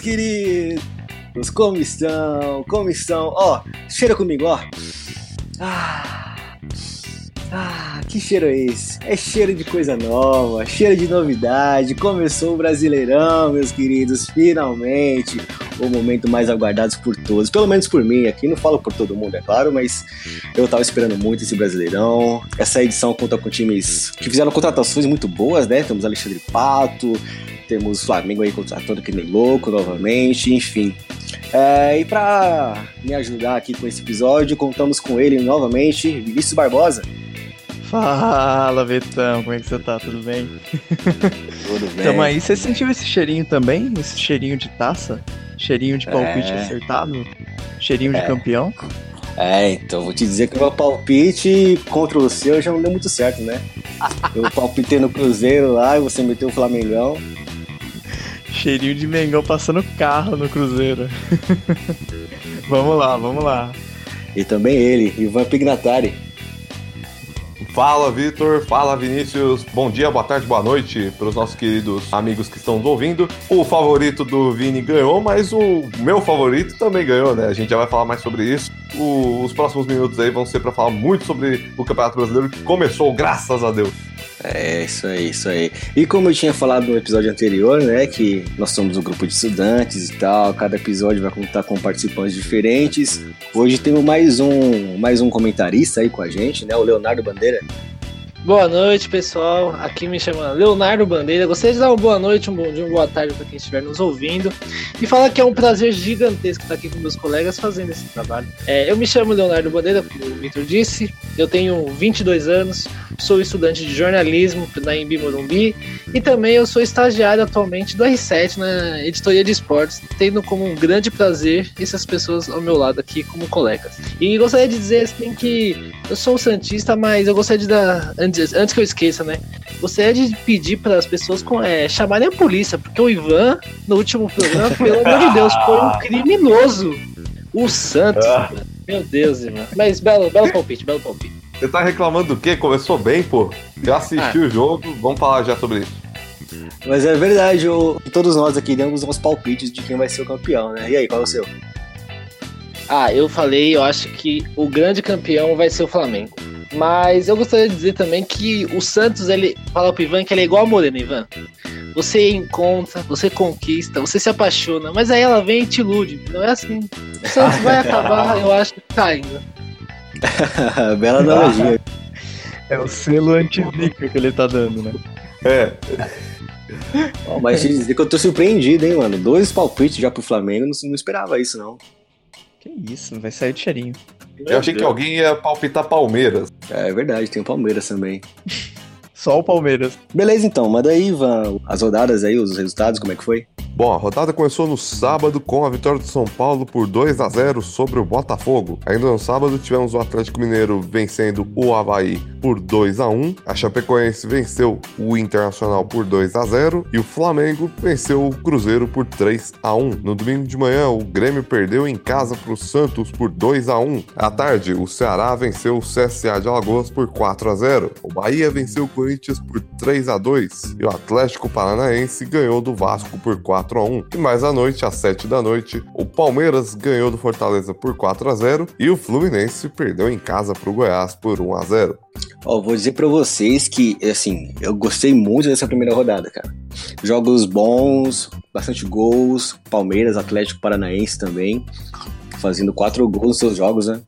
queridos! Como estão? Como estão? Ó, cheira comigo, ó. Ah, ah, que cheiro é esse? É cheiro de coisa nova, cheiro de novidade. Começou o Brasileirão, meus queridos, finalmente. O momento mais aguardado por todos, pelo menos por mim. Aqui não falo por todo mundo, é claro, mas eu tava esperando muito esse Brasileirão. Essa edição conta com times que fizeram contratações muito boas, né? Temos Alexandre Pato, temos o Flamengo aí contratando que nem louco novamente, enfim. É, e para me ajudar aqui com esse episódio, contamos com ele novamente, Vinícius Barbosa. Fala, Betão, como é que você tá? Tudo bem? Tudo bem. Tamo aí, você sentiu esse cheirinho também? Esse cheirinho de taça? Cheirinho de palpite É. acertado? Cheirinho de É. campeão? É, então vou te dizer que o meu palpite contra o seu já não deu muito certo, né? Eu palpitei no Cruzeiro lá e você meteu o Flamengão. Cheirinho de Mengão passando carro no Cruzeiro. vamos lá, vamos lá. E também ele, Ivan Pignatari. Fala Vitor, fala Vinícius, bom dia, boa tarde, boa noite para os nossos queridos amigos que estão nos ouvindo. O favorito do Vini ganhou, mas o meu favorito também ganhou, né? A gente já vai falar mais sobre isso. O- os próximos minutos aí vão ser para falar muito sobre o Campeonato Brasileiro que começou, graças a Deus. É, isso aí, isso aí. E como eu tinha falado no episódio anterior, né, que nós somos um grupo de estudantes e tal, cada episódio vai contar com participantes diferentes. Hoje temos mais um, mais um comentarista aí com a gente, né, o Leonardo Bandeira. it. Boa noite, pessoal. Aqui me chama Leonardo Bandeira. Gostaria de dar uma boa noite, um bom dia, uma boa tarde para quem estiver nos ouvindo. E falar que é um prazer gigantesco estar aqui com meus colegas fazendo esse trabalho. É, eu me chamo Leonardo Bandeira, como o Victor disse. Eu tenho 22 anos, sou estudante de jornalismo na Embi Morumbi. E também eu sou estagiário atualmente do R7 na editoria de esportes, tendo como um grande prazer essas pessoas ao meu lado aqui como colegas. E gostaria de dizer assim que eu sou um Santista, mas eu gostaria de dar. Antes, antes que eu esqueça, né? Gostaria de pedir para as pessoas com- é, chamarem a polícia, porque o Ivan, no último programa, pelo amor de Deus, foi um criminoso. O Santos, mano. meu Deus, Ivan. Mas belo, belo palpite, belo palpite. Você tá reclamando do quê? Começou bem, pô. Já assisti o jogo, vamos falar já sobre isso. Mas é verdade, o- todos nós aqui demos uns palpites de quem vai ser o campeão, né? E aí, qual é o seu? Ah, eu falei, eu acho que o grande campeão vai ser o Flamengo. Mas eu gostaria de dizer também que o Santos, ele fala pro Ivan que ele é igual a Morena, Ivan. Você encontra, você conquista, você se apaixona, mas aí ela vem e te ilude. Não é assim. O Santos vai acabar, eu acho, caindo. Bela analogia. É o selo anti-zica que ele tá dando, né? É, mas te dizer que eu tô surpreendido, hein, mano. Dois palpites já pro Flamengo, não, não esperava isso, não. Que isso, vai sair de cheirinho. Eu achei que alguém ia palpitar Palmeiras. É verdade, tem o Palmeiras também. Só o Palmeiras. Beleza, então, manda aí, Ivan, as rodadas aí, os resultados, como é que foi? Bom, a rodada começou no sábado com a vitória do São Paulo por 2 a 0 sobre o Botafogo. Ainda no sábado tivemos o Atlético Mineiro vencendo o Havaí por 2 a 1. A Chapecoense venceu o Internacional por 2 a 0 e o Flamengo venceu o Cruzeiro por 3 a 1. No domingo de manhã, o Grêmio perdeu em casa para o Santos por 2 a 1. À tarde, o Ceará venceu o CSA de Alagoas por 4 a 0. O Bahia venceu o Corinthians por 3 a 2 e o Atlético Paranaense ganhou do Vasco por 4 a 1. E mais à noite, às 7 da noite, o Palmeiras ganhou do Fortaleza por 4 a 0 e o Fluminense perdeu em casa para o Goiás por 1 a 0. Ó, vou dizer pra vocês que, assim, eu gostei muito dessa primeira rodada, cara. Jogos bons, bastante gols, Palmeiras, Atlético Paranaense também, fazendo quatro gols nos seus jogos, né?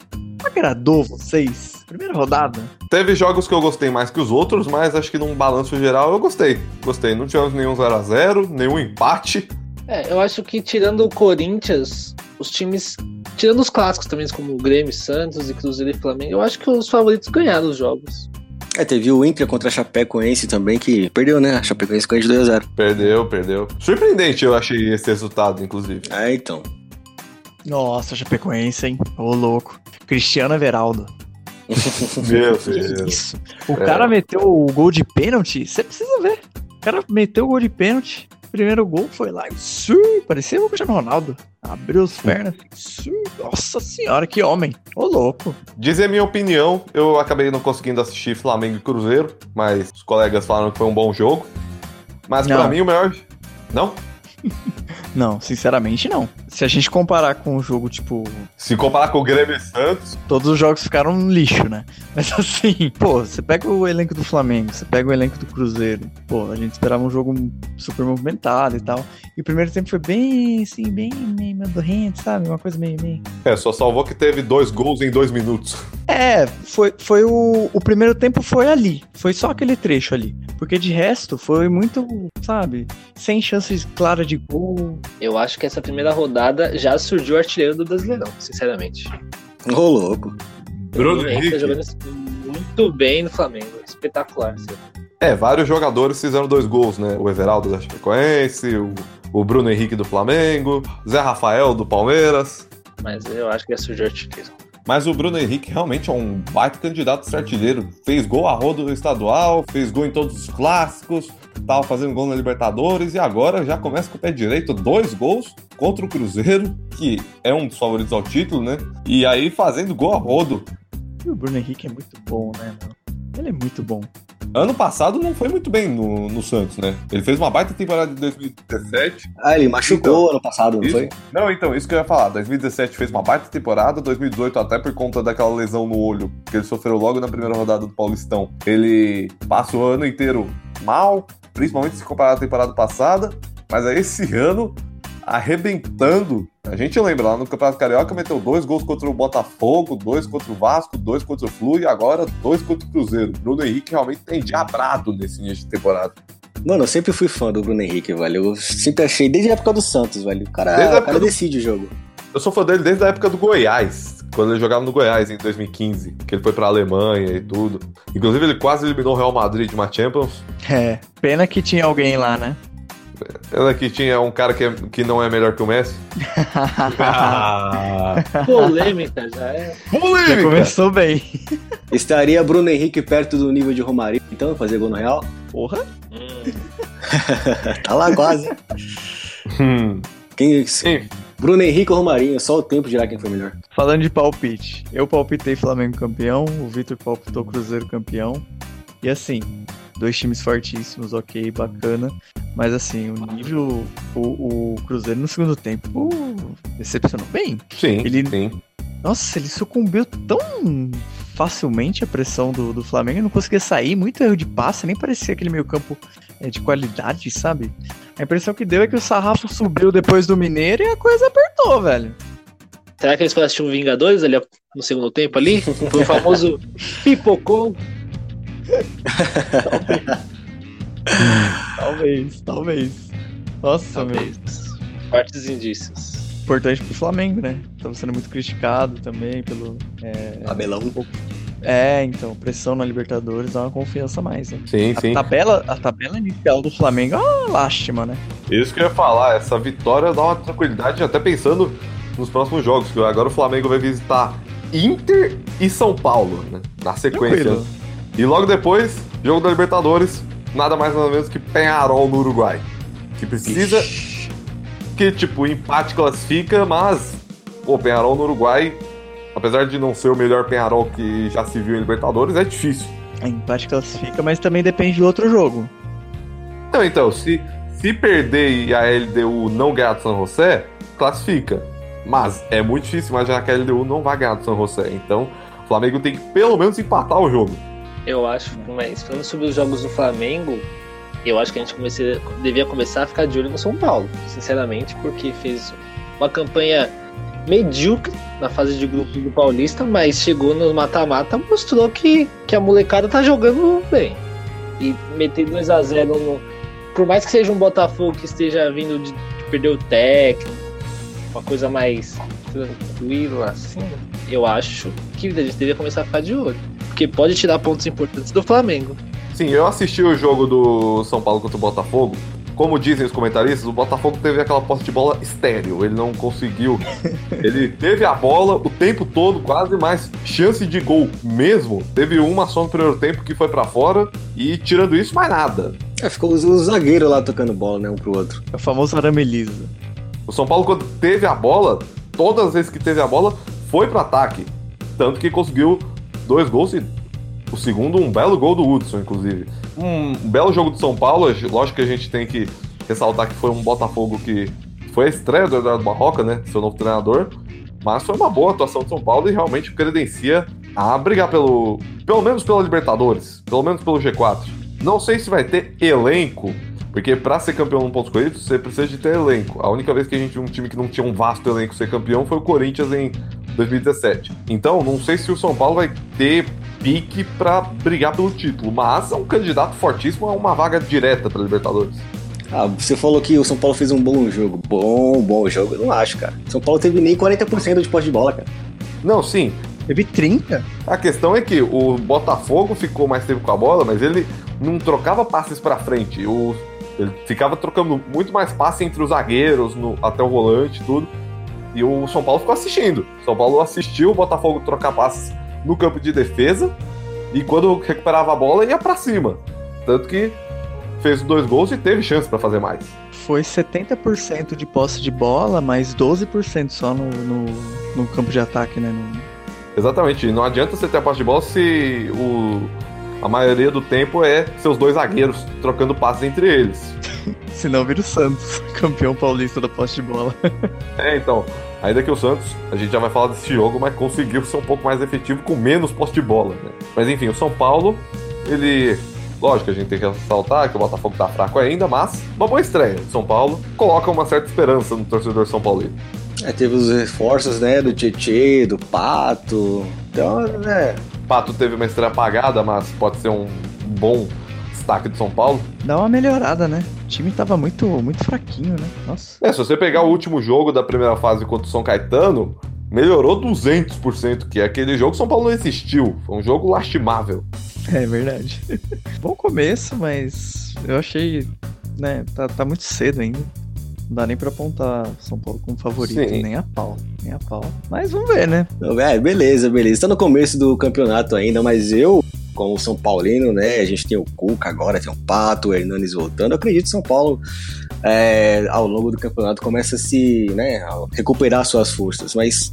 Agradou vocês? Primeira rodada? Teve jogos que eu gostei mais que os outros, mas acho que num balanço geral eu gostei. Gostei. Não tivemos nenhum 0 a 0 nenhum empate. É, eu acho que tirando o Corinthians, os times. Tirando os clássicos também, como o Grêmio, Santos e Cruzeiro e Flamengo, eu acho que os favoritos ganharam os jogos. É, teve o Inter contra a Chapecoense também, que perdeu, né? A Chapecoense ganhou de 2x0. Perdeu, perdeu. Surpreendente eu achei esse resultado, inclusive. É, então. Nossa, Chapecoense, hein? Ô, louco. Cristiano Everaldo. Meu Deus. isso? O É. cara meteu o gol de pênalti, você precisa ver. O cara meteu o gol de pênalti. Primeiro gol foi lá e su, parecia o Cristiano Ronaldo. Abriu as pernas. su, nossa senhora, que homem. Ô, louco. Dizer minha opinião, eu acabei não conseguindo assistir Flamengo e Cruzeiro, mas os colegas falaram que foi um bom jogo. Mas pra Não. mim o melhor. Não? Não, sinceramente não. Se a gente comparar com o jogo, tipo, Se comparar com o Grêmio e Santos, todos os jogos ficaram um lixo, né? Mas assim, pô, você pega o elenco do Flamengo, você pega o elenco do Cruzeiro, pô, a gente esperava um jogo super movimentado e tal. E o primeiro tempo foi bem, assim, bem meio madorrento, sabe? Uma coisa meio, meio. é, só salvou que teve dois gols em dois minutos. É, foi, foi o. O primeiro tempo foi ali. Foi só aquele trecho ali. Porque de resto foi muito, sabe? Sem chances claras de gol. Eu acho que essa primeira rodada já surgiu o artilheiro do Brasileirão, sinceramente. Ô, louco. Bruno Tá Henrique. jogando muito bem no Flamengo. Espetacular. assim. É, vários jogadores fizeram dois gols, né? O Everaldo da Chapecoense, o, o Bruno Henrique do Flamengo, Zé Rafael do Palmeiras. Mas eu acho que já surgiu o artilheiro. Mas o Bruno Henrique realmente é um baita candidato a artilheiro. Fez gol a rodo estadual, fez gol em todos os clássicos, tava fazendo gol na Libertadores e agora já começa com o pé direito, dois gols contra o Cruzeiro, que é um dos favoritos ao título, né? E aí fazendo gol a rodo. E o Bruno Henrique é muito bom, né, mano? Ele é muito bom. Ano passado não foi muito bem no, no Santos, né? Ele fez uma baita temporada de 2017. Ah, ele machucou ano passado, não Isso- foi? Não, então, isso que eu ia falar. 2017 fez uma baita temporada, 2018 até por conta daquela lesão no olho que ele sofreu logo na primeira rodada do Paulistão. Ele passa o ano inteiro mal, principalmente se comparar à temporada passada, mas aí esse ano arrebentando. A gente lembra, lá no Campeonato Carioca meteu dois gols contra o Botafogo, dois contra o Vasco, dois contra o Flu e agora dois contra o Cruzeiro. Bruno Henrique realmente tem diabrado nesse início de temporada. Mano, eu sempre fui fã do Bruno Henrique, velho. Eu sempre achei, desde a época do Santos, velho. O cara, Desde a o cara do- decide o jogo. Eu sou fã dele desde a época do Goiás, quando ele jogava no Goiás em 2015, que ele foi pra Alemanha e tudo. Inclusive, ele quase eliminou o Real Madrid de uma Champions. É, pena que tinha alguém lá, né? Ela que tinha um cara que, é- que não é melhor que o Messi. Ah, Polêmica já é. Já polêmica! começou bem. Estaria Bruno Henrique perto do nível de Romário, então, fazer gol no Real? Porra. Hum, Tá lá quase. Hum, Quem, Sim. Bruno Henrique ou Romarinho, só o tempo dirá quem foi melhor. Falando de palpite, eu palpitei Flamengo campeão, o Vitor palpitou Cruzeiro campeão. E assim, dois times fortíssimos, ok, bacana. Mas assim, o nível. O, o Cruzeiro no segundo tempo uh, decepcionou bem. Sim, Ele- sim. Nossa, ele sucumbiu tão facilmente à pressão do, do Flamengo, ele não conseguia sair, muito erro de passe, nem parecia aquele meio campo é, de qualidade, sabe? A impressão que deu é que o sarrafo subiu depois do Mineiro e a coisa apertou, velho. Será que eles foram assistir um Vingadores ali no segundo tempo ali? Foi o famoso pipocou. Talvez, talvez. Nossa, meu. Talvez. Fortes indícios. Importante pro Flamengo, né? Tava sendo muito criticado também pelo. É, Abelão. é, então, pressão na Libertadores dá uma confiança a mais, né? Sim, A sim. tabela, a tabela inicial do Flamengo é uma lástima, né? Isso que eu ia falar, essa vitória dá uma tranquilidade, até pensando nos próximos jogos, que agora o Flamengo vai visitar Inter e São Paulo, né? Na sequência. Tranquilo. E logo depois, jogo da Libertadores, nada mais nada menos que Penharol no Uruguai. Que precisa. Que, tipo, empate classifica, mas. Pô, Penharol no Uruguai, apesar de não ser o melhor Penharol que já se viu em Libertadores, é difícil. A empate classifica, mas também depende do outro jogo. Não, então, se, se perder e a LDU não ganhar do San José, classifica. Mas é muito difícil imaginar que a LDU não vai ganhar do San José. Então, o Flamengo tem que pelo menos empatar o jogo. Eu acho, mas falando sobre os jogos do Flamengo, eu acho que a gente comece- devia começar a ficar de olho no São Paulo, sinceramente, porque fez uma campanha medíocre na fase de grupo do Paulista, mas chegou no mata-mata, mostrou que, que a molecada tá jogando bem. E meter 2 a 0 no. Por mais que seja um Botafogo que esteja vindo de, de perder o técnico, uma coisa mais tranquila assim, eu acho que a gente deveria começar a ficar de olho. Porque pode tirar pontos importantes do Flamengo. Sim, eu assisti o jogo do São Paulo contra o Botafogo. Como dizem os comentaristas, o Botafogo teve aquela posse de bola estéreo. Ele não conseguiu. Ele teve a bola o tempo todo, quase, mas chance de gol mesmo. Teve uma só no primeiro tempo que foi pra fora. E tirando isso, mais nada. É, ficou os, os zagueiros lá tocando bola, né, um pro outro. É o famoso Aramelisa. O São Paulo, quando teve a bola, todas as vezes que teve a bola, foi pro ataque. Tanto que conseguiu dois gols e o segundo, um belo gol do Hudson, inclusive. Um belo jogo do São Paulo, lógico que a gente tem que ressaltar que foi um Botafogo que foi a estreia do Eduardo Barroca, né? Seu novo treinador. Mas foi uma boa atuação de São Paulo e realmente credencia a brigar pelo. pelo menos pela Libertadores, pelo menos pelo G4. Não sei se vai ter elenco, porque para ser campeão num pontos corridos, você precisa de ter elenco. A única vez que a gente viu um time que não tinha um vasto elenco ser campeão foi o Corinthians em 2017. Então, não sei se o São Paulo vai ter pique para brigar pelo título, mas é um candidato fortíssimo a uma vaga direta para Libertadores. Ah, você falou que o São Paulo fez um bom jogo. Bom, bom jogo. Eu não acho, cara. São Paulo teve nem 40% de posse de bola, cara. Não, sim. Teve 30. A questão é que o Botafogo ficou mais tempo com a bola, mas ele não trocava passes para frente. O, ele ficava trocando muito mais passe entre os zagueiros, no, até o volante e tudo. E o São Paulo ficou assistindo. O São Paulo assistiu o Botafogo trocar passes no campo de defesa. E quando recuperava a bola, ia para cima. Tanto que fez dois gols e teve chance para fazer mais. Foi 70% de posse de bola, mas 12% só no, no, no, campo de ataque, né? No... Exatamente. Não adianta você ter a posse de bola se o, a maioria do tempo é seus dois zagueiros trocando passes entre eles. Senão vira o Santos, campeão paulista da posse de bola. é, então. Ainda que o Santos, a gente já vai falar desse jogo, mas conseguiu ser um pouco mais efetivo com menos posse de bola. Né? Mas enfim, o São Paulo, ele Lógico, a gente tem que ressaltar que o Botafogo tá fraco ainda, mas uma boa estreia de São Paulo coloca uma certa esperança no torcedor São Paulino. É, teve os reforços, né, do Tietê, do Pato. Então, né. Pato teve uma estreia apagada, mas pode ser um bom destaque de São Paulo. Dá uma melhorada, né? O time tava muito, muito fraquinho, né? Nossa. É, se você pegar o último jogo da primeira fase contra o São Caetano, melhorou 200%, que é aquele jogo que São Paulo não existiu. Foi um jogo lastimável. É verdade. Bom começo, mas eu achei, né, tá, tá muito cedo ainda. Não dá nem pra apontar São Paulo como favorito, Sim. nem a pau, nem a pau. Mas vamos ver, né? É, beleza, beleza. Tá no começo do campeonato ainda, mas eu, como São Paulino, né, a gente tem o Cuca agora, tem o Pato, o Hernanes voltando. Eu acredito que São Paulo, é, ao longo do campeonato, começa a se, né, a recuperar suas forças. Mas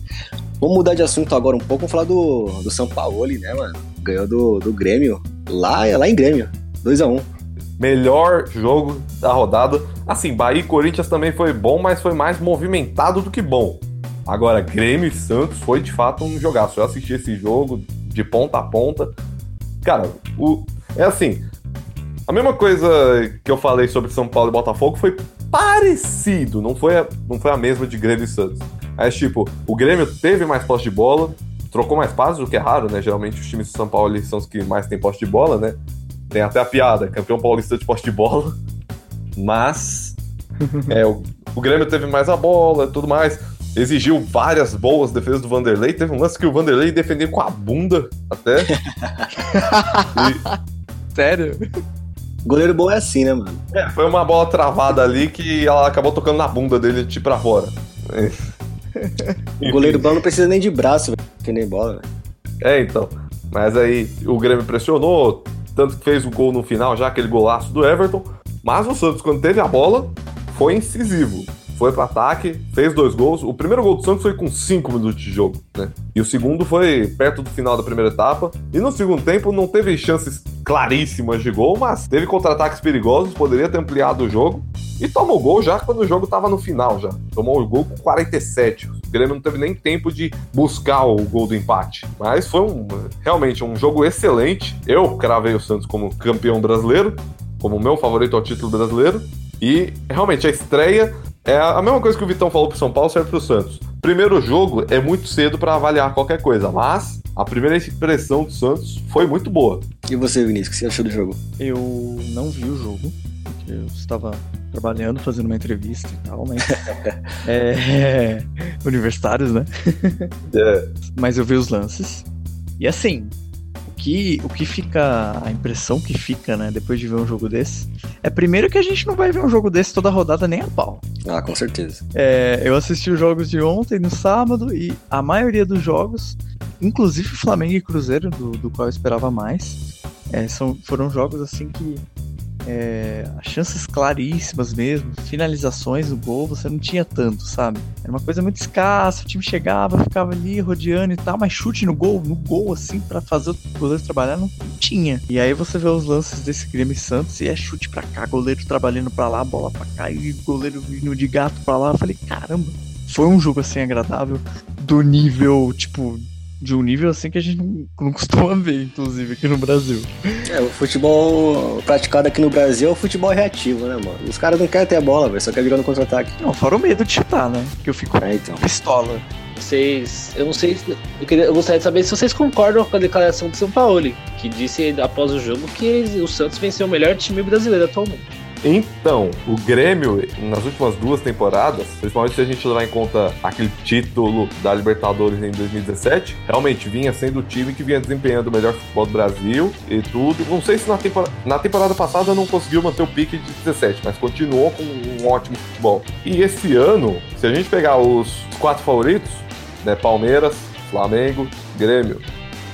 vamos mudar de assunto agora um pouco, vamos falar do, do São Paulo, né, mano? ganhou do, do Grêmio, lá, lá em Grêmio, 2 a 1 Melhor jogo da rodada. Assim, Bahia e Corinthians também foi bom, mas foi mais movimentado do que bom. Agora, Grêmio e Santos foi de fato um jogaço. Eu assisti esse jogo de ponta a ponta. Cara, o, é assim. A mesma coisa que eu falei sobre São Paulo e Botafogo foi parecido, não foi a, não foi a mesma de Grêmio e Santos. Mas, tipo, o Grêmio teve mais posse de bola, trocou mais passes, o que é raro, né? Geralmente os times de São Paulo são os que mais têm poste de bola, né? Tem até a piada, campeão paulista de poste de bola. Mas é, o, o Grêmio teve mais a bola e tudo mais. Exigiu várias boas defesas do Vanderlei. Teve um lance que o Vanderlei defendeu com a bunda até. e... Sério? Goleiro bom é assim, né, mano? É, foi uma bola travada ali que ela acabou tocando na bunda dele, tipo, pra fora. o goleiro bom não precisa nem de braço, que nem bola, É, então. Mas aí o Grêmio pressionou, tanto que fez o gol no final, já aquele golaço do Everton. Mas o Santos, quando teve a bola, foi incisivo foi pro ataque, fez dois gols. O primeiro gol do Santos foi com cinco minutos de jogo, né? E o segundo foi perto do final da primeira etapa. E no segundo tempo não teve chances claríssimas de gol, mas teve contra-ataques perigosos, poderia ter ampliado o jogo. E tomou gol já quando o jogo tava no final já. Tomou o gol com 47. O Grêmio não teve nem tempo de buscar o gol do empate. Mas foi um, realmente um jogo excelente. Eu cravei o Santos como campeão brasileiro, como meu favorito ao título brasileiro. E realmente a estreia é a mesma coisa que o Vitão falou pro São Paulo serve pro Santos. Primeiro jogo é muito cedo para avaliar qualquer coisa, mas a primeira impressão do Santos foi muito boa. E você, Vinícius, o que você achou do jogo? Eu não vi o jogo, porque eu estava trabalhando, fazendo uma entrevista e tal, mas. é, universitários, né? É. Mas eu vi os lances. E assim, que, o que fica, a impressão que fica, né, depois de ver um jogo desse, é primeiro que a gente não vai ver um jogo desse toda rodada nem a pau. Ah, com certeza. É, eu assisti os jogos de ontem, no sábado, e a maioria dos jogos, inclusive Flamengo e Cruzeiro, do, do qual eu esperava mais, é, são, foram jogos assim que é, chances claríssimas mesmo, finalizações no gol, você não tinha tanto, sabe? Era uma coisa muito escassa, o time chegava, ficava ali rodeando e tal, mas chute no gol, no gol, assim, para fazer o goleiro trabalhar, não tinha. E aí você vê os lances desse Grêmio Santos e é chute pra cá, goleiro trabalhando pra lá, bola pra cá, e goleiro vindo de gato pra lá. Eu falei, caramba, foi um jogo assim agradável, do nível, tipo, de um nível assim que a gente não, não, costuma ver, inclusive, aqui no Brasil. É, o futebol praticado aqui no Brasil é o futebol reativo, né, mano? Os caras não querem ter a bola, velho, só querem jogar no contra-ataque. Não, fora o medo de chutar, né? Que eu fico é, então. pistola. Vocês. Eu não sei. Eu, queria, eu gostaria de saber se vocês concordam com a declaração do São Paulo, que disse após o jogo que o Santos venceu o melhor time brasileiro atualmente. Então, o Grêmio, nas últimas duas temporadas, principalmente se a gente levar em conta aquele título da Libertadores em 2017, realmente vinha sendo o time que vinha desempenhando o melhor futebol do Brasil e tudo. Não sei se na, tempor na temporada passada não conseguiu manter o pique de 17, mas continuou com um ótimo futebol. E esse ano, se a gente pegar os quatro favoritos, né, Palmeiras, Flamengo, Grêmio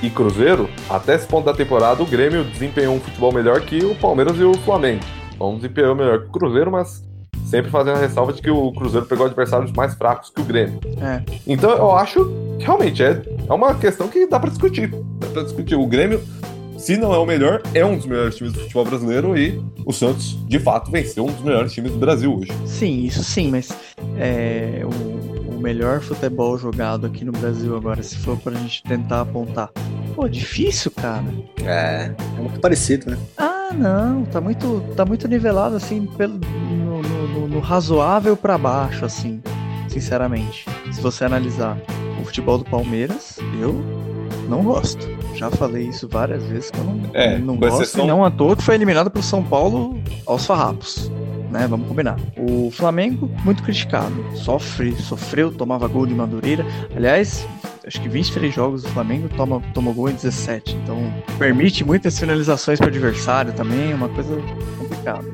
e Cruzeiro, até esse ponto da temporada o Grêmio desempenhou um futebol melhor que o Palmeiras e o Flamengo. Não desempenhou melhor que o Cruzeiro, mas sempre fazendo a ressalva de que o Cruzeiro pegou adversários mais fracos que o Grêmio. É. Então eu acho que realmente é, é uma questão que dá para discutir. Dá pra discutir. O Grêmio, se não é o melhor, é um dos melhores times do futebol brasileiro e o Santos, de fato, venceu um dos melhores times do Brasil hoje. Sim, isso sim, mas é, o, o melhor futebol jogado aqui no Brasil agora, se for pra gente tentar apontar. Pô, difícil, cara. É, é muito parecido, né? Ah, não, tá muito, tá muito nivelado assim pelo, no, no, no razoável para baixo, assim, sinceramente. Se você analisar o futebol do Palmeiras, eu não gosto. Já falei isso várias vezes que eu não, É, não gosto. exceção- E não à toa que foi eliminado pelo São Paulo aos farrapos. Né, vamos combinar. O Flamengo, muito criticado. Sofre, sofreu, tomava gol de Madureira. Aliás, acho que 23 jogos do Flamengo toma, tomou gol em 17. Então, permite muitas finalizações para o adversário também, é uma coisa complicada.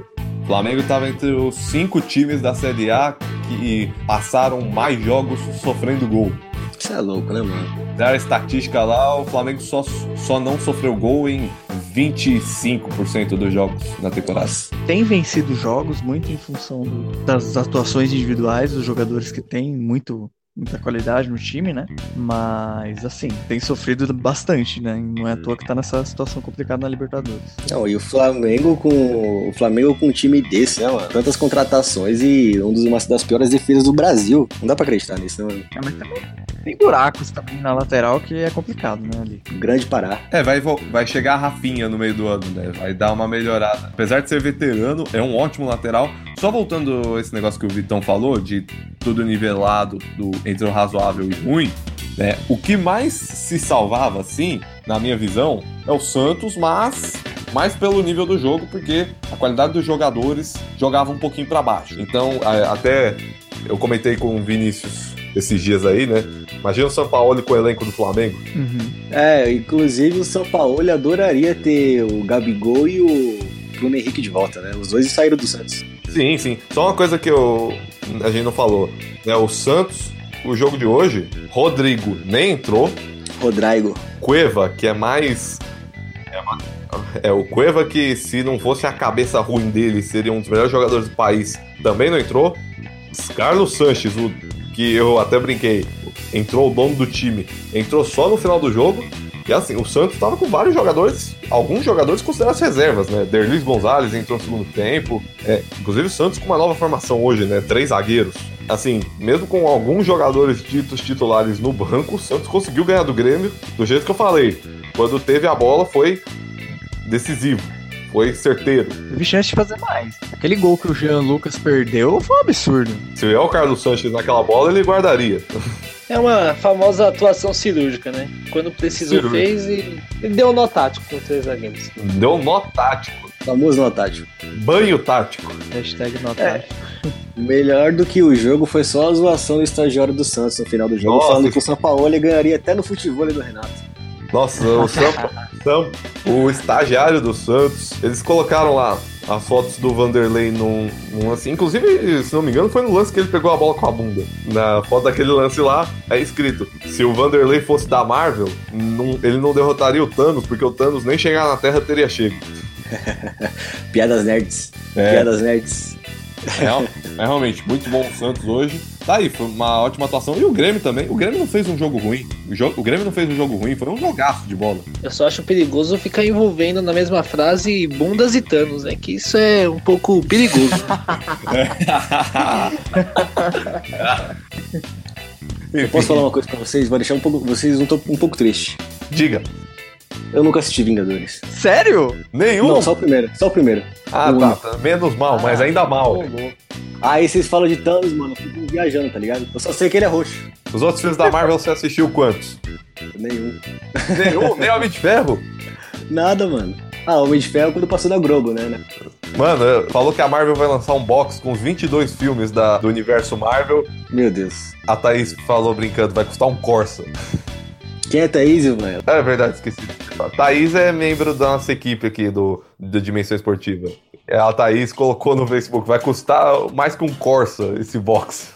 O Flamengo estava entre os cinco times da Série A que passaram mais jogos sofrendo gol. Isso é louco, né, mano? Dar a estatística lá, o Flamengo só, só não sofreu gol em 25% dos jogos na temporada. Tem vencido jogos muito em função do- das atuações individuais dos jogadores que têm muito muita qualidade no time, né? Mas assim, tem sofrido bastante, né? Não é à toa que tá nessa situação complicada na Libertadores. Não, e o Flamengo com. O Flamengo com um time desse, né, mano? Tantas contratações e um dos, uma das piores defesas do Brasil. Não dá pra acreditar nisso, né, mano? É, mas também tem buracos também na lateral que é complicado, né? Ali. Grande Pará. É, vai, vai chegar a Rafinha no meio do ano, né? Vai dar uma melhorada. Apesar de ser veterano, é um ótimo lateral. Só voltando a esse negócio que o Vitão falou, de tudo nivelado do, entre o razoável e ruim, né? O que mais se salvava, assim, na minha visão, é o Santos, mas mais pelo nível do jogo, porque a qualidade dos jogadores jogava um pouquinho pra baixo. Então, até eu comentei com o Vinícius esses dias aí, né? Imagina o São Paulo com o elenco do Flamengo. É, inclusive o São Paulo adoraria ter o Gabigol e o Bruno Henrique de volta, né? Os dois saíram do Santos. Sim, sim. Só uma coisa que eu, a gente não falou. Né? O Santos, o jogo de hoje, Rodrigo nem entrou. Rodrigo. Cueva, que é mais. É, é o Cueva que, se não fosse a cabeça ruim dele, seria um dos melhores jogadores do país, também não entrou. Carlos Sanches, o que eu até brinquei, entrou o dono do time, entrou só no final do jogo. E assim, o Santos estava com vários jogadores, alguns jogadores considerados reservas, né? Derlis Gonzalez entrou no segundo tempo. É, inclusive o Santos com uma nova formação hoje, né? Três zagueiros. Assim, mesmo com alguns jogadores ditos titulares no banco, o Santos conseguiu ganhar do Grêmio do jeito que eu falei. Quando teve a bola, foi decisivo, foi certeiro. Teve chance de fazer mais. Aquele gol que o Jean Lucas perdeu foi um absurdo. Se vier o Carlos Sanches naquela bola, ele guardaria. É uma famosa atuação cirúrgica, né? Quando precisou, Cirúrgica. fez e, e deu um nó tático com os três zagueiros. Deu um nó tático, Famoso no tático. banho tático. Hashtag nota. É. Melhor do que o jogo foi só a zoação do estagiário do Santos no final do jogo, Nossa. falando que o São Paulo ganharia até no futebol do Renato. Nossa, o, Sam- o estagiário do Santos, eles colocaram lá as fotos do Vanderlei num, num assim. Inclusive, se não me engano, foi no lance que ele pegou a bola com a bunda. Na foto daquele lance lá, é escrito: se o Vanderlei fosse da Marvel, não- ele não derrotaria o Thanos, porque o Thanos nem chegar na Terra teria chego. Piadas nerds. É. Piadas nerds. É, é realmente muito bom o Santos hoje. Tá aí, foi uma ótima atuação. E o Grêmio também. O Grêmio não fez um jogo ruim. O, jo- o Grêmio não fez um jogo ruim, foi um jogaço de bola. Eu só acho perigoso ficar envolvendo na mesma frase bundas e tanos, né? Que isso é um pouco perigoso. Eu posso falar uma coisa pra vocês? Vai deixar um pouco, vocês um, um pouco triste. Diga. Eu nunca assisti Vingadores. Sério? Nenhum? Não, só o primeiro. Só o primeiro. Ah, Um. tá, tá. Menos mal, mas ainda mal. Aí vocês falam de Thanos, mano. Eu fico viajando, tá ligado? Eu só sei que ele é roxo. Os outros filmes da Marvel você assistiu quantos? Nenhum. Nenhum? Nem Homem de Ferro? Nada, mano. Ah, Homem de Ferro quando passou da Globo, né? né? Mano, falou que a Marvel vai lançar um box com os 22 filmes da, do universo Marvel. Meu Deus. A Thaís falou brincando, vai custar um Corsa. Quem é Thaís, velho? É verdade, esqueci. Thaís é membro da nossa equipe aqui do, do Dimensão Esportiva. É, A Thaís colocou no Facebook, vai custar mais que um Corsa esse box.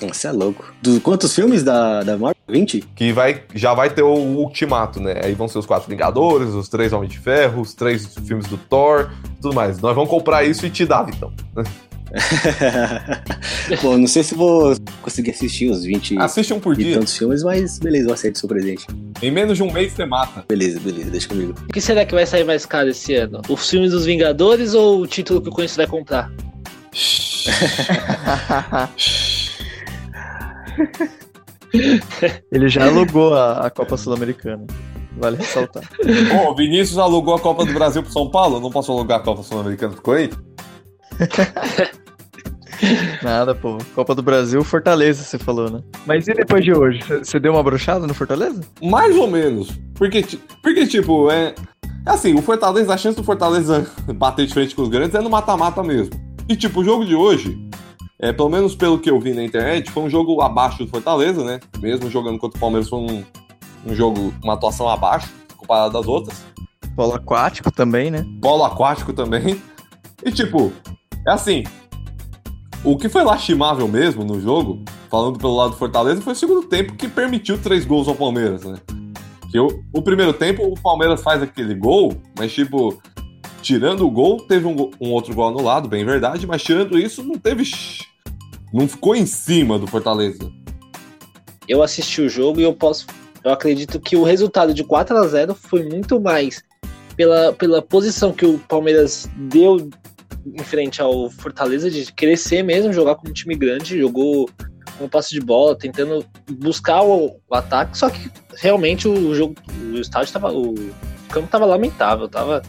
Você é louco. Dos quantos filmes da, da Marvel? 20? Que vai, já vai ter o ultimato, né? Aí vão ser os quatro Vingadores, os três Homens de Ferro, os três filmes do Thor, tudo mais. Nós vamos comprar isso e te dar, então. Pô, não sei se vou conseguir assistir os 20 Assiste um por dia. tantos filmes, mas beleza, eu aceito o seu presente. Em menos de um mês você mata. Beleza, beleza, deixa comigo. o que será que vai sair mais caro esse ano? Os filmes dos Vingadores ou o título que o Corinthians vai comprar? Ele já alugou a, a Copa Sul-Americana. Vale ressaltar. Bom, o Vinícius alugou a Copa do Brasil pro São Paulo, eu não posso alugar a Copa Sul-Americana pro Corinthians? Nada, pô. Copa do Brasil, Fortaleza, você falou, né? Mas e depois de hoje? Você- deu uma brochada no Fortaleza? Mais ou menos. Porque, porque tipo, é. é Assim, o Fortaleza, a chance do Fortaleza bater de frente com os grandes é no mata-mata mesmo. E, tipo, o jogo de hoje, é, pelo menos pelo que eu vi na internet, foi um jogo abaixo do Fortaleza, né? Mesmo jogando contra o Palmeiras, foi um, um jogo, uma atuação abaixo, comparado das outras. Polo aquático também, né? Polo aquático também. E, tipo, é assim. O que foi lastimável mesmo no jogo, falando pelo lado do Fortaleza, foi o segundo tempo que permitiu três gols ao Palmeiras, né? Que o, o primeiro tempo o Palmeiras faz aquele gol, mas tipo, tirando o gol, teve um, um outro gol anulado, bem verdade, mas tirando isso, não teve. Não ficou em cima do Fortaleza. Eu assisti o jogo e eu posso. Eu acredito que o resultado de 4 a 0 foi muito mais pela, pela posição que o Palmeiras deu em frente ao Fortaleza de crescer mesmo, jogar como um time grande, jogou com passe de bola, tentando buscar o, o ataque, só que realmente o jogo, o estádio tava. O campo tava lamentável, tava,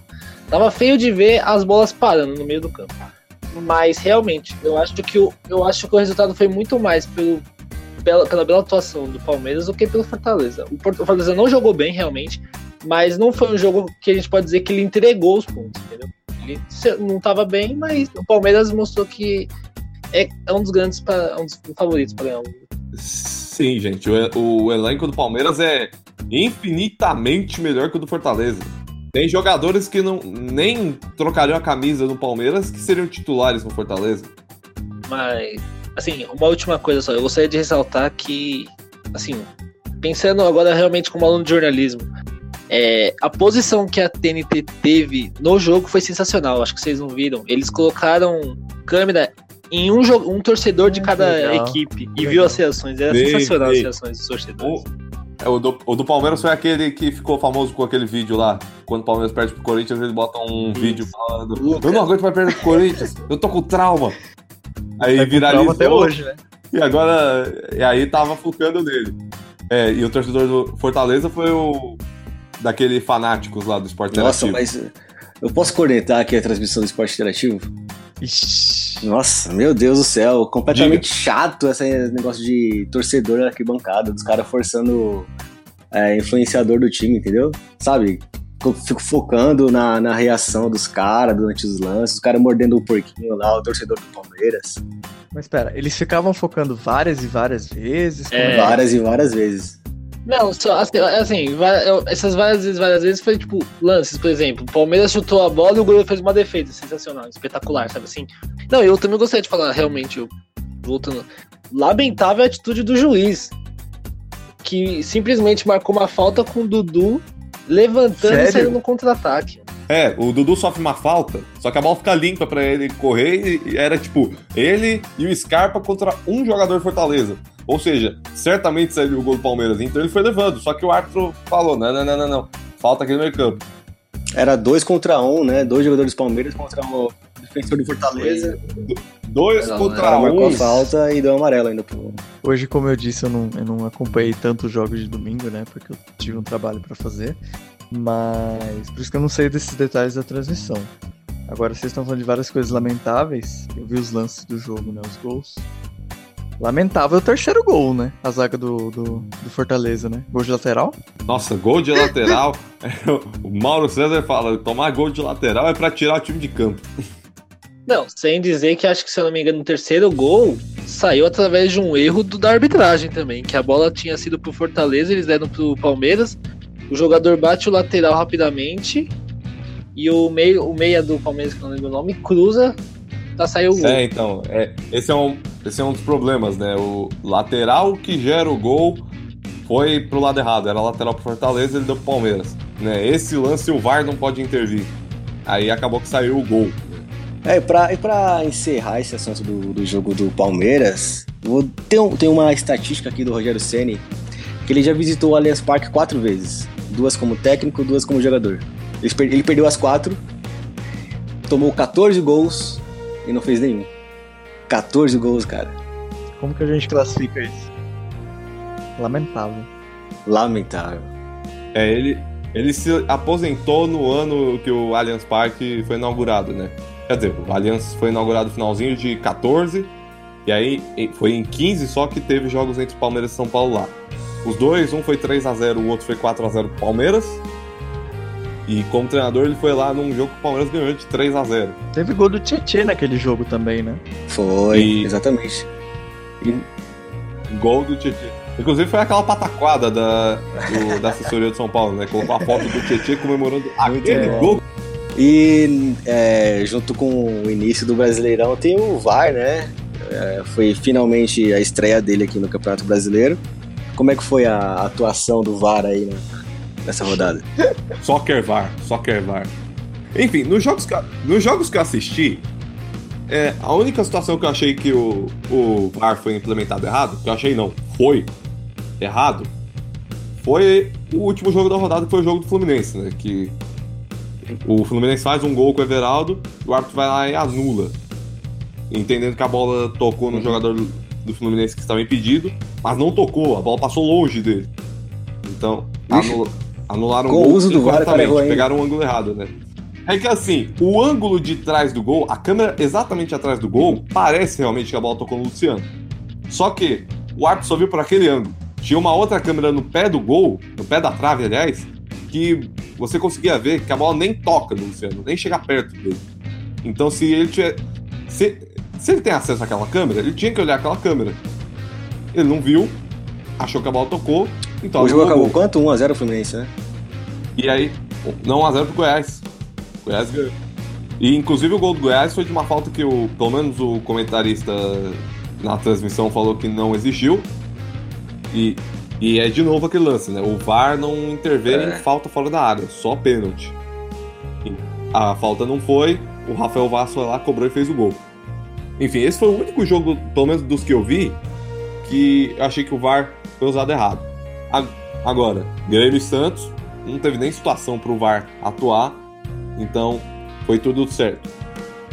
tava feio de ver as bolas parando no meio do campo. Mas realmente, eu acho que o, eu acho que o resultado foi muito mais pelo, pela, pela bela atuação do Palmeiras do que pelo Fortaleza. O Fortaleza não jogou bem realmente, mas não foi um jogo que a gente pode dizer que ele entregou os pontos, entendeu? Ele não estava bem, mas o Palmeiras mostrou que é, é um dos grandes, pra, é um dos favoritos para ganhar o Sim, gente. O, o elenco do Palmeiras é infinitamente melhor que o do Fortaleza. Tem jogadores que não nem trocariam a camisa no Palmeiras que seriam titulares no Fortaleza. Mas, assim, uma última coisa só. Eu gostaria de ressaltar que, assim, pensando agora realmente como aluno de jornalismo, é, a posição que a TNT teve no jogo foi sensacional. Acho que vocês não viram. Eles colocaram câmera em um, um torcedor de Ah, cada legal. equipe e Legal. viu as reações. Era sensacional as reações dos torcedores. O, é, o, do, o do Palmeiras foi aquele que ficou famoso com aquele vídeo lá. Quando o Palmeiras perde pro Corinthians, eles botam um vídeo falando: Luca. Eu não aguento mais perder pro Corinthians, eu tô com trauma. Aí Tá viralizou até hoje, né? e agora. E aí tava focando nele. É, e o torcedor do Fortaleza foi o. Daquele fanáticos lá do Esporte Nossa, Interativo. mas eu posso cornetar aqui a transmissão do esporte interativo? Ixi. Nossa, meu Deus do céu, completamente chato esse negócio de torcedor arquibancada, dos caras forçando é, influenciador do time, entendeu? Sabe? Eu fico focando na, na reação dos caras durante os lances, os caras mordendo o porquinho lá, o torcedor do Palmeiras, Mas espera, eles ficavam focando várias e várias vezes? como É. várias e várias vezes. Não, só assim, assim, eu- essas várias vezes, várias vezes foi tipo lances, por exemplo, o Palmeiras chutou a bola e o goleiro fez uma defesa sensacional, espetacular, sabe assim? Não, eu também gostaria de falar realmente, eu- voltando, lamentável a atitude do juiz, que simplesmente marcou uma falta com o Dudu levantando Sério? e saindo no contra-ataque. É, o Dudu sofre uma falta, só que a bola fica limpa pra ele correr e era tipo ele e o Scarpa contra um jogador Fortaleza. Ou seja, certamente saiu o gol do Palmeiras, então ele foi levando. Só que o árbitro falou: não, não, não, não, não. Falta aqui no meio campo. Era dois contra um, né? Dois jogadores do Palmeiras contra o defensor do Fortaleza. Dois Não, contra Ela marcou a um. falta e deu amarelo ainda pro. Hoje, como eu disse, eu não, eu não acompanhei tantos jogos de domingo, né? Porque eu tive um trabalho pra fazer. Mas por isso que eu não sei desses detalhes da transmissão. Agora, vocês estão falando de várias coisas lamentáveis. Eu vi os lances do jogo, né? Os gols. Lamentável o terceiro gol, né? A zaga do, do, do Fortaleza, né? Gol de lateral. Nossa, gol de lateral. o Mauro César fala: tomar gol de lateral é pra tirar o time de campo. Não, sem dizer que acho que, se eu não me engano, o terceiro gol saiu através de um erro do, da arbitragem também. Que a bola tinha sido pro Fortaleza, eles deram pro Palmeiras. O jogador bate o lateral rapidamente. E o, meio, o meia do Palmeiras, que eu não lembro o nome, cruza pra sair o gol. É, então, é, esse, é um, esse é um dos problemas, né? O lateral que gera o gol foi pro lado errado. Era lateral pro Fortaleza, ele deu pro Palmeiras. Né? Esse lance o VAR não pode intervir. Aí acabou que saiu o gol. É, e pra, e pra encerrar esse assunto do, do jogo do Palmeiras, vou, tem, um- tem uma estatística aqui do Rogério Ceni que ele já visitou o Allianz Parque quatro vezes. Duas como técnico, duas como jogador. Ele, per- ele perdeu as quatro, tomou 14 gols e não fez nenhum. 14 gols, cara. Como que a gente classifica isso? Lamentável. Lamentável. É, ele, ele se aposentou no ano que o Allianz Parque foi inaugurado, né? Quer dizer, o Allianz foi inaugurado no finalzinho de 14, e aí foi em 15 só que teve jogos entre Palmeiras e São Paulo lá. Os dois, um foi 3 a 0 o outro foi 4 a 0 pro Palmeiras. E como treinador, ele foi lá num jogo que o Palmeiras ganhou de 3 a 0 Teve gol do Tietê naquele jogo também, né? Foi, E- exatamente. Gol do Tietchan. Inclusive foi aquela pataquada da, do- da assessoria de São Paulo, né? Colocou a foto do Tietchan comemorando aquele gol. E é, junto com o início do Brasileirão tem o VAR, né? É, foi finalmente a estreia dele aqui no Campeonato Brasileiro. Como é que foi a atuação do VAR aí né, nessa rodada? Só quer VAR, só quer VAR. Enfim, nos jogos que, eu- nos jogos que eu assisti, é, a única situação que eu achei que o, o VAR foi implementado errado, que eu achei não, foi errado, foi o último jogo da rodada, que foi o jogo do Fluminense, né? Que o Fluminense faz um gol com o Everaldo, o árbitro vai lá e anula. Entendendo que a bola tocou no jogador do Fluminense que estava impedido, mas não tocou, a bola passou longe dele. Então, anularam Com o gol uso do VAR, cara pegaram o ângulo errado, né? É que assim, o ângulo de trás do gol, a câmera exatamente atrás do gol, parece realmente que a bola tocou no Luciano. Só que o árbitro só viu por aquele ângulo. Tinha uma outra câmera no pé do gol, no pé da trave, aliás, que você conseguia ver que a bola nem toca no Luciano, nem chega perto dele. Então, se ele tiver. Se, se ele tem acesso àquela câmera, ele tinha que olhar aquela câmera. Ele não viu, achou que a bola tocou, então o jogo acabou gol. quanto? 1x0 Fluminense, né? E aí, não 1x0 pro Goiás. O Goiás ganhou. E inclusive o gol do Goiás foi de uma falta que o, pelo menos o comentarista na transmissão falou que não existiu. E, e é de novo aquele lance, né? O VAR não intervém É. em falta fora da área, só pênalti. A falta não foi, o Rafael Vaz foi lá, cobrou e fez o gol. Enfim, esse foi o único jogo, pelo menos dos que eu vi, que eu achei que o VAR foi usado errado. Agora, Grêmio e Santos, não teve nem situação pro VAR atuar, então foi tudo certo.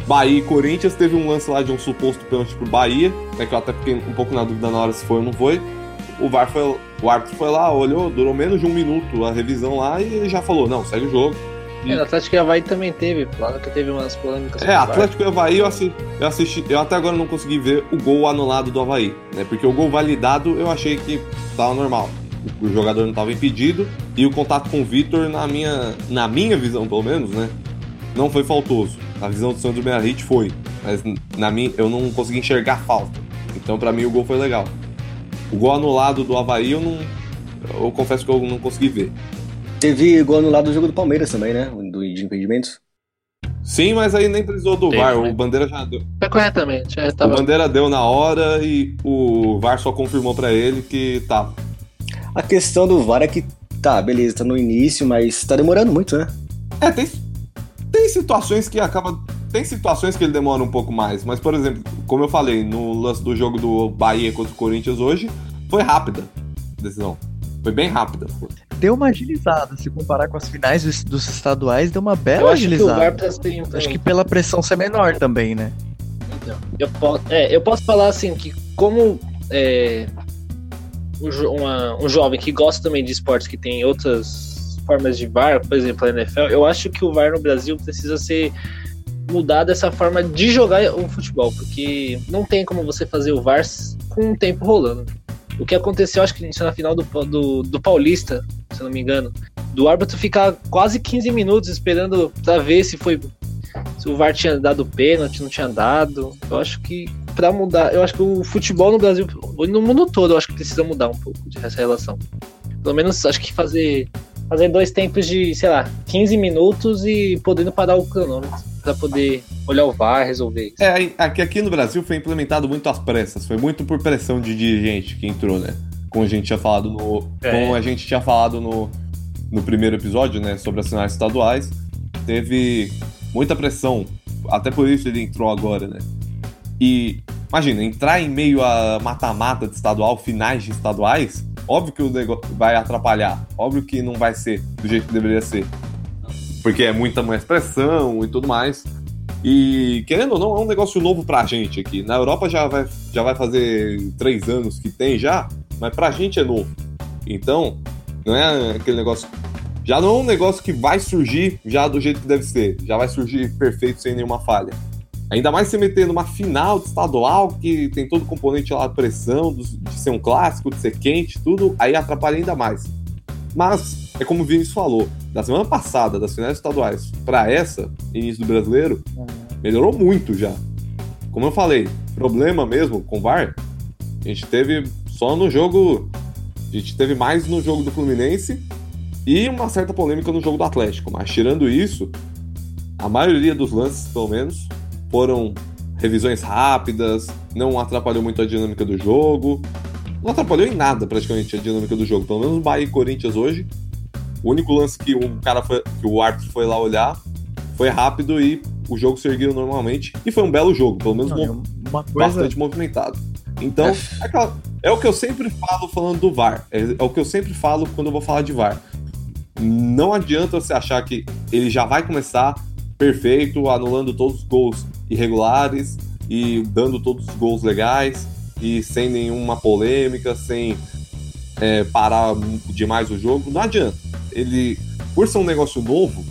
Bahia e Corinthians teve um lance lá de um suposto pênalti pro Bahia, né, que eu até fiquei um pouco na dúvida na hora se foi ou não foi. O VAR foi, o árbitro foi lá, olhou, durou menos de um minuto a revisão lá e ele já falou, não, segue o jogo. É, no Atlético e Havaí também teve, claro que teve umas polêmicas. É. Atlético e Havaí eu assisti, eu assisti, eu até agora não consegui ver o gol anulado do Havaí, né? Porque o gol validado eu achei que tava normal. O jogador não estava impedido e o contato com o Vitor, na minha, na minha visão pelo menos, né? Não foi faltoso. A visão do Sandro Merit foi, mas na minha eu não consegui enxergar falta. Então pra mim o gol foi legal. O gol anulado do Havaí eu não. Eu confesso que eu não consegui ver. Teve gol anulado do jogo do Palmeiras também, né? Do, de impedimentos. Sim, mas aí nem precisou do Teve, VAR. né? O Bandeira já deu. Foi corretamente. É, O tava... Bandeira deu na hora e o VAR só confirmou pra ele que tava. A questão do VAR é que, tá, beleza, tá no início, mas tá demorando muito, né? É, tem, tem situações que acaba. Tem situações que ele demora um pouco mais, mas, por exemplo, como eu falei, no lance do jogo do Bahia contra o Corinthians hoje, foi rápida a decisão. Foi bem rápida. Deu uma agilizada, se comparar com as finais dos, dos estaduais, deu uma bela Eu acho que o agilizada. Precisa ter um Acho que pela pressão ser menor também, né? Então, eu, po é, eu posso falar assim que como é, um, jo- uma- um jovem que gosta também de esportes que tem outras formas de VAR, por exemplo, a NFL, eu acho que o VAR no Brasil precisa ser mudado essa forma de jogar o futebol, porque não tem como você fazer o VAR com o tempo rolando. O que aconteceu, acho que na final do, do, do Paulista, se não me engano, do árbitro ficar quase 15 minutos esperando pra ver se foi se o VAR tinha dado pênalti, não tinha dado. Eu acho que pra mudar, eu acho que o futebol no Brasil, no mundo todo, eu acho que precisa mudar um pouco dessa relação. Pelo menos acho que fazer fazer dois tempos de, sei lá, 15 minutos e podendo parar o cronômetro pra poder olhar o VAR, resolver isso. É, aqui, aqui no Brasil foi implementado muito às pressas, foi muito por pressão de dirigente que entrou, né? Como a gente tinha falado no. É. Como a gente tinha falado no, no primeiro episódio, né? Sobre as finais estaduais. Teve muita pressão. Até por isso ele entrou agora, né? E imagina, entrar em meio a mata-mata de estadual, finais de estaduais, óbvio que o negócio vai atrapalhar. Óbvio que não vai ser do jeito que deveria ser. Porque é muita mais pressão e tudo mais. E querendo ou não, é um negócio novo pra gente aqui. Na Europa já vai, já vai fazer três anos que tem já, mas pra gente é novo. Então, não é aquele negócio. Já não é um negócio que vai surgir já do jeito que deve ser. Já vai surgir perfeito sem nenhuma falha. Ainda mais se meter numa final de estadual, que tem todo o componente lá de pressão, de ser um clássico, de ser quente, tudo, aí atrapalha ainda mais. Mas, é como o Vinícius falou, da semana passada, das finais estaduais, pra essa, início do brasileiro, melhorou muito já. Como eu falei, problema mesmo com o VAR, a gente teve só no jogo. A gente teve mais no jogo do Fluminense e uma certa polêmica no jogo do Atlético. Mas tirando isso, a maioria dos lances, pelo menos, foram revisões rápidas, não atrapalhou muito a dinâmica do jogo. Não atrapalhou em nada praticamente a dinâmica do jogo. Pelo menos Bahia e Corinthians hoje. O único lance que o cara foi, que o árbitro foi lá olhar foi rápido e o jogo seguiu normalmente. E foi um belo jogo, pelo menos Não, uma coisa. bastante movimentado. Então, é, aquela- é o que eu sempre falo falando do VAR. É, é o que eu sempre falo quando eu vou falar de VAR. Não adianta você achar que ele já vai começar perfeito, anulando todos os gols irregulares e dando todos os gols legais e sem nenhuma polêmica, sem é, parar demais o jogo. Não adianta. Ele, por ser um negócio novo,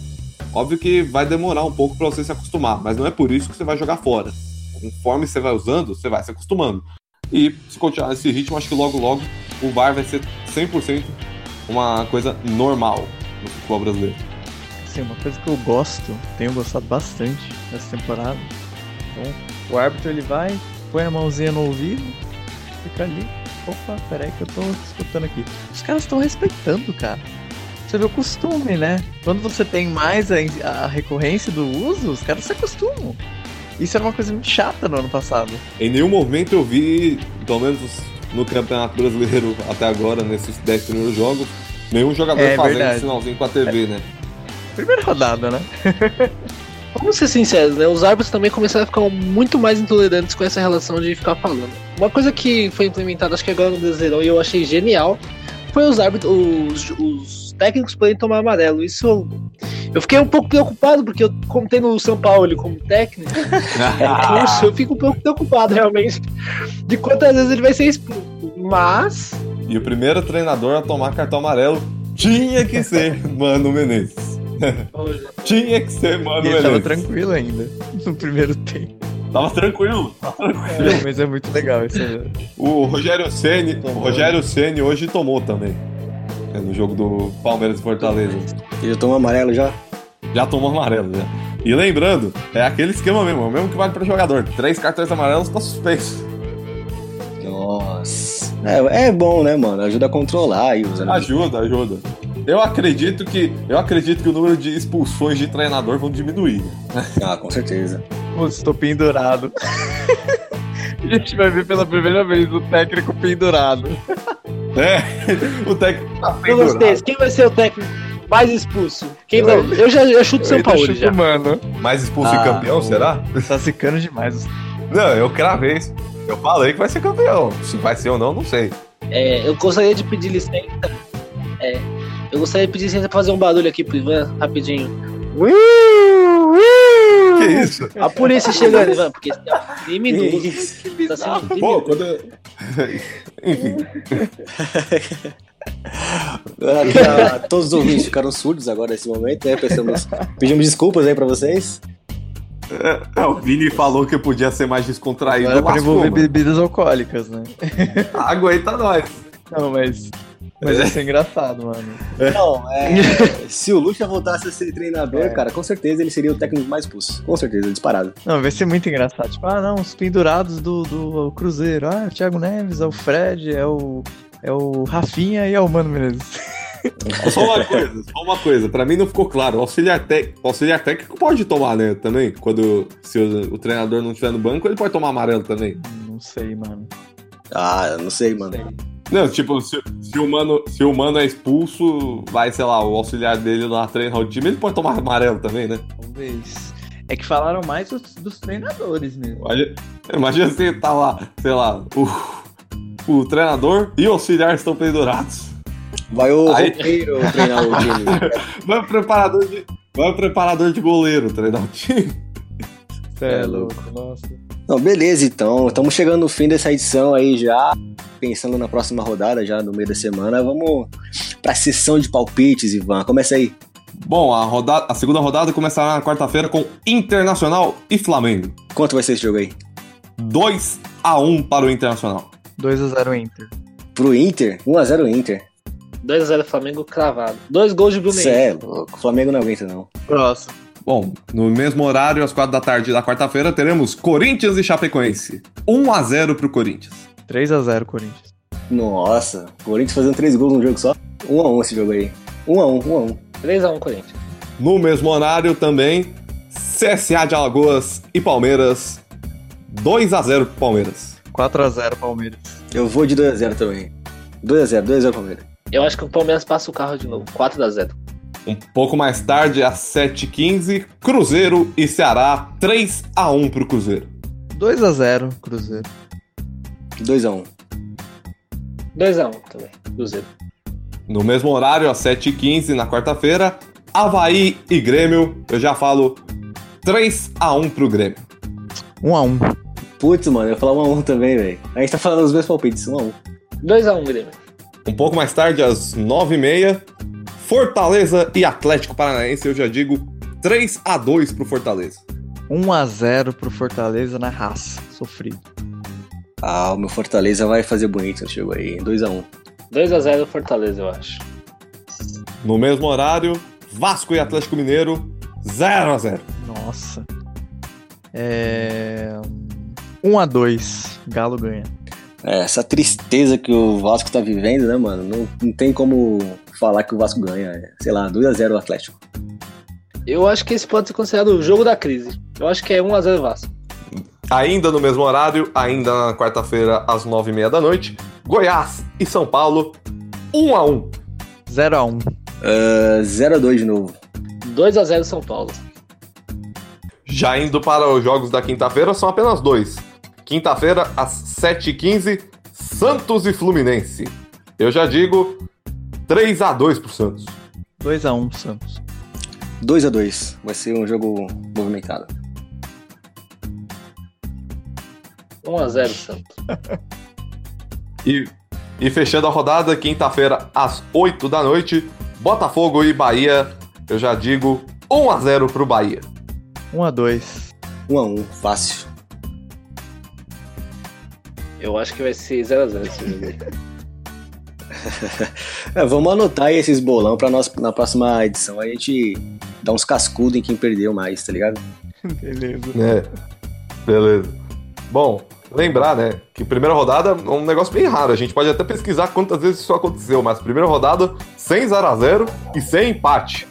óbvio que vai demorar um pouco para você se acostumar, mas não é por isso que você vai jogar fora. Conforme você vai usando, você vai se acostumando. E se continuar nesse ritmo, acho que logo logo o VAR vai ser 100% uma coisa normal no futebol brasileiro. Assim, uma coisa que eu gosto, tenho gostado bastante nessa temporada. Então, o árbitro ele vai, põe a mãozinha no ouvido, fica ali. Opa, peraí que eu tô escutando aqui. Os caras estão respeitando, cara. Você vê o costume, né? Quando você tem mais a, a recorrência do uso, os caras se acostumam. Isso era uma coisa muito chata no ano passado. Em nenhum momento eu vi, pelo menos no Campeonato Brasileiro até agora, nesses 10 primeiros jogos, nenhum jogador É fazendo verdade. sinalzinho com a TV, né? Primeira rodada, né? Vamos ser sinceros, né? Os árbitros também começaram a ficar muito mais intolerantes com essa relação de ficar falando. Uma coisa que foi implementada, acho que agora no Brasileirão, e eu achei genial, foi os árbitros, os, os técnicos poderem tomar amarelo. Isso eu, eu fiquei um pouco preocupado, porque eu contei no São Paulo como técnico, curso, eu fico um pouco preocupado realmente de quantas vezes ele vai ser expulso. Mas, E o primeiro treinador a tomar cartão amarelo tinha que ser Mano Menezes. Tinha que ser Mano E ele tava tranquilo ainda no primeiro tempo. Tava tranquilo. É, mas é muito legal isso. O Rogério Ceni, o Rogério Ceni hoje tomou também. É, no jogo do Palmeiras e Fortaleza. Ele já tomou amarelo já? Já tomou amarelo, já. E lembrando, é aquele esquema mesmo, é o mesmo que vale para jogador. Três cartões amarelos tá suspenso. Nossa. É, é bom, né, mano? Ajuda a controlar aí os Ajuda, ajuda. Eu acredito que eu acredito que o número de expulsões de treinador vão diminuir. Ah, com certeza. Putz, tô pendurado. A gente vai ver pela primeira vez o técnico pendurado. É, o técnico tá eu pendurado. Quem vai ser o técnico mais expulso? Quem não? Eu já eu chuto São Paulo já. Mano, Mais expulso Ah, e campeão, será? tá secando demais. Não, eu cravei. isso. Eu falei que vai ser campeão. Se vai ser ou não, não sei. É, eu gostaria de pedir licença. É, eu gostaria de pedir licença pra fazer um barulho aqui pro Ivan, rapidinho. Que isso? A polícia chegando, Ivan, porque esse é um criminoso. isso? Tá sendo Pô, criminoso. quando eu... Enfim, Aqui, a- todos os ouvintes ficaram surdos agora nesse momento, né? Pensamos, pedimos desculpas aí pra vocês. é, o Vini falou que podia ser mais descontraído. Agora pra lascou, envolver bebidas alcoólicas, né? Aguenta nós. Não, mas. Mas ia ser engraçado, mano. Não, é. se o Lucha voltasse a ser treinador, É. cara, com certeza ele seria o técnico mais pulso. Com certeza, disparado. Não, vai ser muito engraçado. Tipo, ah, não, os pendurados do, do Cruzeiro. Ah, é o Thiago Neves, é o Fred, é o. É o Rafinha e é o Mano Menezes. Só uma coisa, só uma coisa. Pra mim não ficou claro. O auxiliar, tec... o auxiliar técnico pode tomar, né? Também. Quando se o, o treinador não estiver no banco, ele pode tomar amarelo também. Não sei, mano. Ah, eu não sei, mano. Não, tipo, se, se o mano, se o mano é expulso, vai, sei lá, o auxiliar dele lá treinar o time, ele pode tomar amarelo também, né? Talvez. É que falaram mais dos, dos treinadores mesmo. Imagina, imagina você tá lá, sei lá, o, o treinador e o auxiliar estão pendurados. Vai o Aí- roupeiro treinar o time. Vai o preparador de, vai o preparador de goleiro treinar o time. Cê É é louco, nossa. Não, beleza, então. Estamos chegando no fim dessa edição aí já. Pensando na próxima rodada, já no meio da semana. Vamos pra sessão de palpites, Ivan. Começa aí. Bom, a, rodada, a segunda rodada começará na quarta-feira com Internacional e Flamengo. Quanto vai ser esse jogo aí? 2 a 1 para o Internacional. 2x0 Inter. Pro Inter? 1x0 Inter. 2x0 Flamengo cravado. Dois gols de Bruno Cê é louco. O Flamengo não aguenta, não. Próximo. Bom, no mesmo horário, às 4 da tarde da quarta-feira, teremos Corinthians e Chapecoense. 1 a 0 pro Corinthians. 3x0 Corinthians. Nossa, o Corinthians fazendo 3 gols num jogo só. 1x1 esse jogo aí. 1x1, 1x1. 3x1 Corinthians. No mesmo horário também, CSA de Alagoas e Palmeiras. 2 a 0 pro Palmeiras. 4x0 Palmeiras. Eu vou de 2x0 também. 2x0, 2x0 Palmeiras. Eu acho que o Palmeiras passa o carro de novo. 4x0. Um pouco mais tarde, às 7h15, Cruzeiro e Ceará. 3 a 1 pro Cruzeiro. 2x0 Cruzeiro. 2x1. 2x1 também. Cruzeiro. No mesmo horário, às 7h15, na quarta-feira, Havaí e Grêmio. Eu já falo 3 a 1 pro Grêmio. 1x1. Putz, mano, eu ia falar 1x1 também, velho. A gente tá falando os meus palpites, 1x1. 2x1 Grêmio. Um pouco mais tarde, às 9h30, Fortaleza e Atlético Paranaense. Eu já digo 3 a 2 pro Fortaleza. 1x0 pro Fortaleza na raça. Sofrido. Ah, o meu Fortaleza vai fazer bonito nesse jogo aí. 2x1. 2x0 Fortaleza, eu acho. No mesmo horário, Vasco e Atlético Mineiro, 0 a 0 Nossa. É. 1x2. Galo ganha. É, essa tristeza que o Vasco tá vivendo, né, mano? Não, não tem como falar que o Vasco ganha. É, Sei lá, 2x0 o Atlético. Eu acho que esse pode ser considerado o jogo da crise. Eu acho que é 1x0 Vasco. Ainda no mesmo horário, ainda na quarta-feira, às 9h30 da noite, Goiás e São Paulo, 1 a 1 0x1. Uh, 0x2 de novo. 2x0 São Paulo. Já indo para os jogos da quinta-feira, são apenas dois. Quinta-feira, às 7h15, Santos e Fluminense. Eu já digo 3 a 2 pro Santos. 2x1 Santos. 2x2. Vai ser um jogo movimentado. 1x0 Santos. E, e fechando a rodada, quinta-feira, às 8 da noite, Botafogo e Bahia. Eu já digo 1 a 0 pro Bahia. 1x2. 1x1, fácil. Eu acho que vai ser 0x0 esse jogo. É, vamos anotar aí esses bolão pra nós, na próxima edição a gente dar uns cascudos em quem perdeu mais, tá ligado? Beleza. É, beleza. Bom, lembrar, né, que primeira rodada é um negócio bem raro. A gente pode até pesquisar quantas vezes isso aconteceu, mas primeira rodada, sem 0 a 0 e sem empate.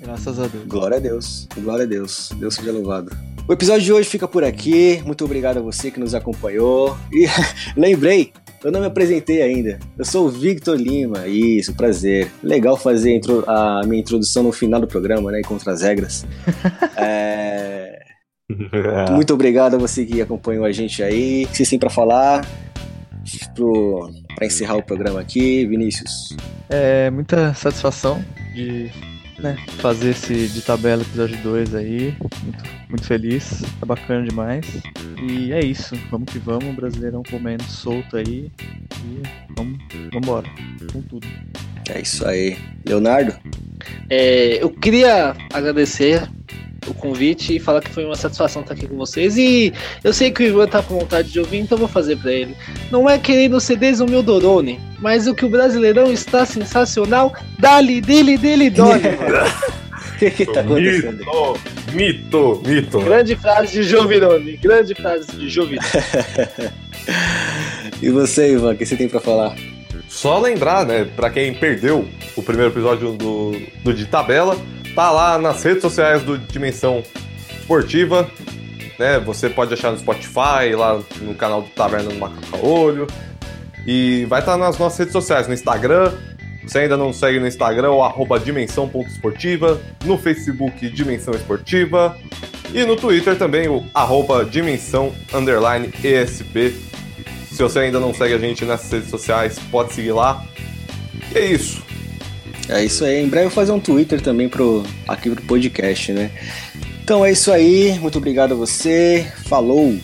Graças a Deus. Glória a Deus, glória a Deus, Deus seja louvado. O episódio de hoje fica por aqui. Muito obrigado a você que nos acompanhou. E lembrei, Eu não me apresentei ainda. Eu sou o Victor Lima. Isso, prazer. Legal fazer a minha introdução no final do programa, né? Contra as regras. É, Muito obrigado a você que acompanhou a gente aí. O que vocês têm pra falar? Pro... Pra encerrar o programa aqui, Vinícius. É muita satisfação de né, fazer esse de tabela episódio 2 aí. Muito, muito feliz, tá bacana demais. E é isso, vamos que vamos, Brasileirão comendo solto aí. E vamos, vambora, com tudo. É isso aí. Leonardo? É, eu queria agradecer o convite e falar que foi uma satisfação estar aqui com vocês. E eu sei que o Ivan tá com vontade de ouvir, então vou fazer pra ele. Não é querendo ser desumildorone, mas o que o Brasileirão está sensacional, dali, dele, dele, dole. mano. O que, que tá acontecendo? Mito, mito, mito. grande frase de Jovirone, grande frase de Jovirone. E você, Ivan, o que você tem pra falar? Só lembrar, né, pra quem perdeu o primeiro episódio do, do De Tabela, tá lá nas redes sociais do Dimensão Esportiva, né? Você pode achar no Spotify, lá no canal do Taverna do Macaco Olho. E vai estar nas nossas redes sociais, no Instagram. Você ainda não segue no Instagram, o arroba dimensão.esportiva, no Facebook Dimensão Esportiva e no Twitter também, o arroba dimensão underline ESP. Se você ainda não segue a gente nessas redes sociais, pode seguir lá. E é isso. É isso aí. Em breve eu vou fazer um Twitter também pro, aqui pro podcast, né? Então é isso aí. Muito obrigado a você. Falou!